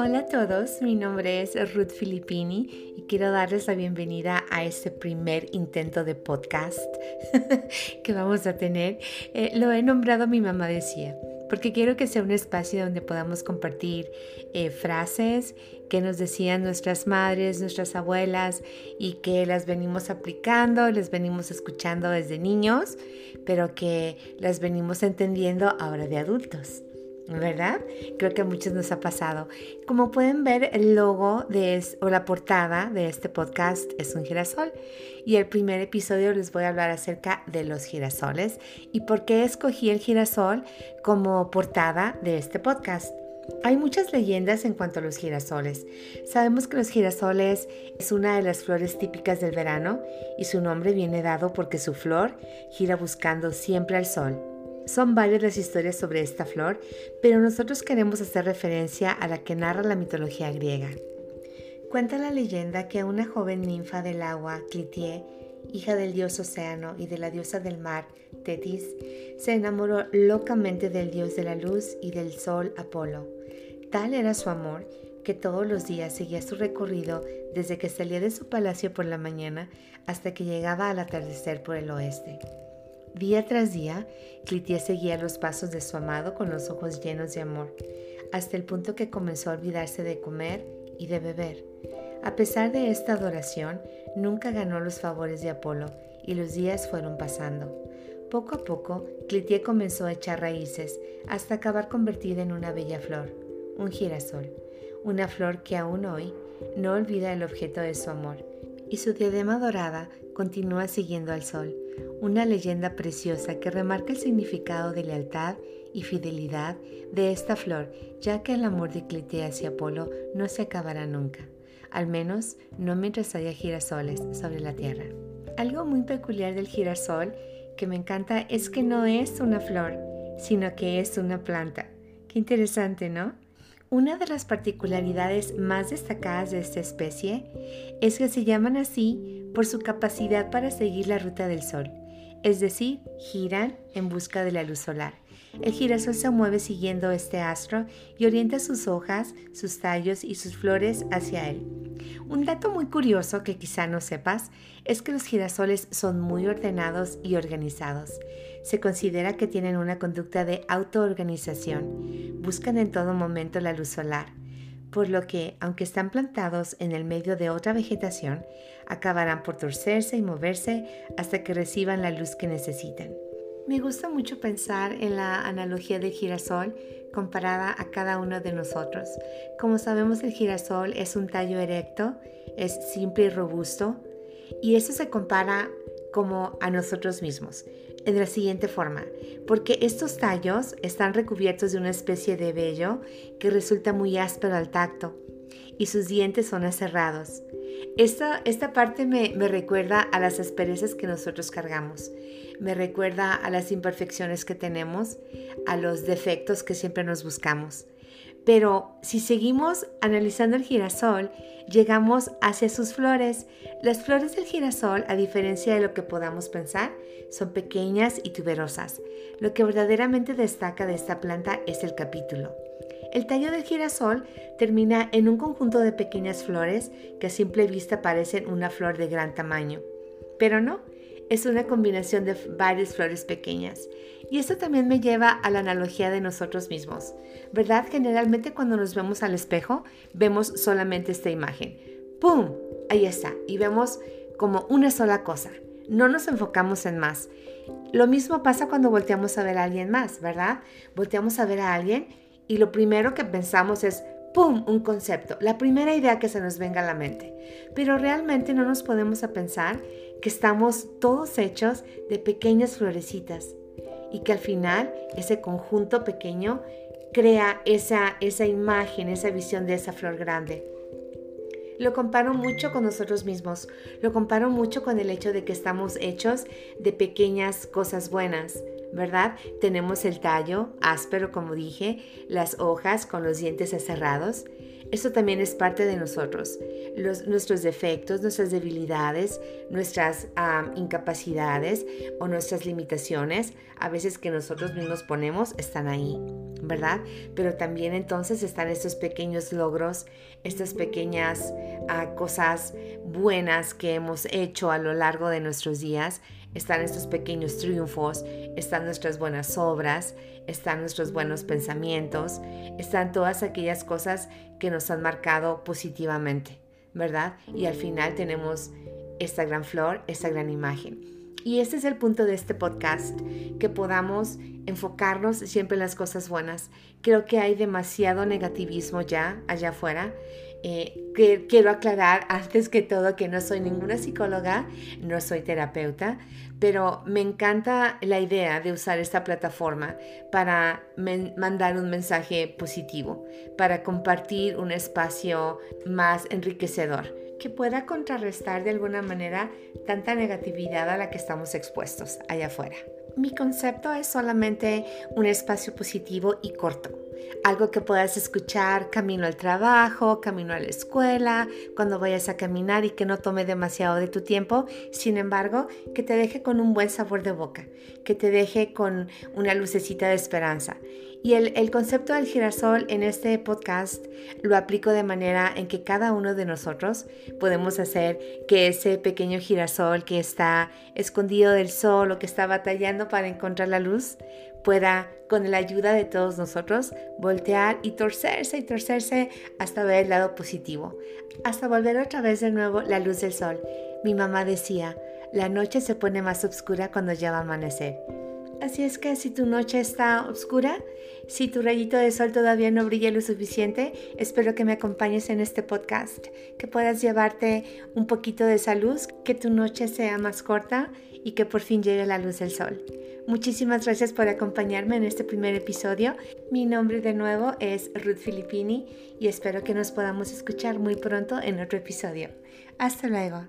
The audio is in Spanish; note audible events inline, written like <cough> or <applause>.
Hola a todos, mi nombre es Ruth Filippini y quiero darles la bienvenida a este primer intento de podcast <laughs> que vamos a tener. Eh, lo he nombrado Mi mamá decía, porque quiero que sea un espacio donde podamos compartir eh, frases que nos decían nuestras madres, nuestras abuelas y que las venimos aplicando, las venimos escuchando desde niños, pero que las venimos entendiendo ahora de adultos. ¿Verdad? Creo que a muchos nos ha pasado. Como pueden ver, el logo de o la portada de este podcast es un girasol. Y el primer episodio les voy a hablar acerca de los girasoles y por qué escogí el girasol como portada de este podcast. Hay muchas leyendas en cuanto a los girasoles. Sabemos que los girasoles es una de las flores típicas del verano y su nombre viene dado porque su flor gira buscando siempre al sol. Son varias las historias sobre esta flor, pero nosotros queremos hacer referencia a la que narra la mitología griega. Cuenta la leyenda que una joven ninfa del agua, Clitie, hija del dios Océano y de la diosa del mar, Tetis, se enamoró locamente del dios de la luz y del sol, Apolo. Tal era su amor que todos los días seguía su recorrido desde que salía de su palacio por la mañana hasta que llegaba al atardecer por el oeste. Día tras día, Clitia seguía los pasos de su amado con los ojos llenos de amor, hasta el punto que comenzó a olvidarse de comer y de beber. A pesar de esta adoración, nunca ganó los favores de Apolo y los días fueron pasando. Poco a poco, Clitie comenzó a echar raíces hasta acabar convertida en una bella flor, un girasol, una flor que aún hoy no olvida el objeto de su amor, y su diadema dorada continúa siguiendo al sol, una leyenda preciosa que remarca el significado de lealtad y fidelidad de esta flor, ya que el amor de Clitea hacia Apolo no se acabará nunca, al menos no mientras haya girasoles sobre la tierra. Algo muy peculiar del girasol que me encanta es que no es una flor, sino que es una planta. Qué interesante, ¿no? Una de las particularidades más destacadas de esta especie es que se llaman así por su capacidad para seguir la ruta del Sol, es decir, giran en busca de la luz solar. El girasol se mueve siguiendo este astro y orienta sus hojas, sus tallos y sus flores hacia él. Un dato muy curioso que quizá no sepas es que los girasoles son muy ordenados y organizados. Se considera que tienen una conducta de autoorganización. Buscan en todo momento la luz solar, por lo que, aunque están plantados en el medio de otra vegetación, acabarán por torcerse y moverse hasta que reciban la luz que necesitan. Me gusta mucho pensar en la analogía del girasol comparada a cada uno de nosotros. Como sabemos, el girasol es un tallo erecto, es simple y robusto, y eso se compara como a nosotros mismos, en la siguiente forma, porque estos tallos están recubiertos de una especie de vello que resulta muy áspero al tacto y sus dientes son aserrados. Esta, esta parte me, me recuerda a las asperezas que nosotros cargamos, me recuerda a las imperfecciones que tenemos, a los defectos que siempre nos buscamos. Pero si seguimos analizando el girasol, llegamos hacia sus flores. Las flores del girasol, a diferencia de lo que podamos pensar, son pequeñas y tuberosas. Lo que verdaderamente destaca de esta planta es el capítulo. El tallo del girasol termina en un conjunto de pequeñas flores que a simple vista parecen una flor de gran tamaño. Pero no, es una combinación de varias flores pequeñas. Y esto también me lleva a la analogía de nosotros mismos. ¿Verdad? Generalmente cuando nos vemos al espejo, vemos solamente esta imagen. ¡Pum! Ahí está. Y vemos como una sola cosa. No nos enfocamos en más. Lo mismo pasa cuando volteamos a ver a alguien más, ¿verdad? Volteamos a ver a alguien y lo primero que pensamos es, ¡pum!, un concepto, la primera idea que se nos venga a la mente. Pero realmente no nos podemos pensar que estamos todos hechos de pequeñas florecitas y que al final ese conjunto pequeño crea esa, esa imagen, esa visión de esa flor grande. Lo comparo mucho con nosotros mismos, lo comparo mucho con el hecho de que estamos hechos de pequeñas cosas buenas, ¿verdad? Tenemos el tallo áspero, como dije, las hojas con los dientes cerrados. Eso también es parte de nosotros. nuestros defectos, nuestras debilidades, nuestras incapacidades o nuestras limitaciones, a veces que nosotros mismos ponemos, están ahí, ¿verdad? Pero también entonces están estos pequeños logros, estas pequeñas ah, cosas buenas que hemos hecho a lo largo de nuestros días están estos pequeños triunfos, están nuestras buenas obras, están nuestros buenos pensamientos, están todas aquellas cosas que nos han marcado positivamente, ¿verdad? Y al final tenemos esta gran flor, esta gran imagen. Y este es el punto de este podcast, que podamos enfocarnos siempre en las cosas buenas. Creo que hay demasiado negativismo ya allá afuera eh, que, quiero aclarar antes que todo que no soy ninguna psicóloga, no soy terapeuta, pero me encanta la idea de usar esta plataforma para mandar un mensaje positivo, para compartir un espacio más enriquecedor que pueda contrarrestar de alguna manera tanta negatividad a la que estamos expuestos allá afuera. Mi concepto es solamente un espacio positivo y corto algo que puedas escuchar camino al trabajo, camino a la escuela, cuando vayas a caminar y que no tome demasiado de tu tiempo, sin embargo, que te deje con un buen sabor de boca, que te deje con una lucecita de esperanza. Y el, el, concepto del girasol en este podcast lo aplico de manera en que cada uno de nosotros podemos hacer que ese pequeño girasol que está escondido del sol o que está batallando para encontrar la luz, pueda, con la ayuda de todos nosotros, voltear y torcerse y torcerse hasta ver el lado positivo, hasta volver otra vez de nuevo la luz del sol. Mi mamá decía, la noche se pone más oscura cuando ya va a amanecer. Así es que si tu noche está oscura, si tu rayito de sol todavía no brilla lo suficiente, espero que me acompañes en este podcast, que puedas llevarte un poquito de esa luz, que tu noche sea más corta y que por fin llegue la luz del sol. Muchísimas gracias por acompañarme en este primer episodio. Mi nombre de nuevo es Ruth Filippini y espero que nos podamos escuchar muy pronto en otro episodio. Hasta luego.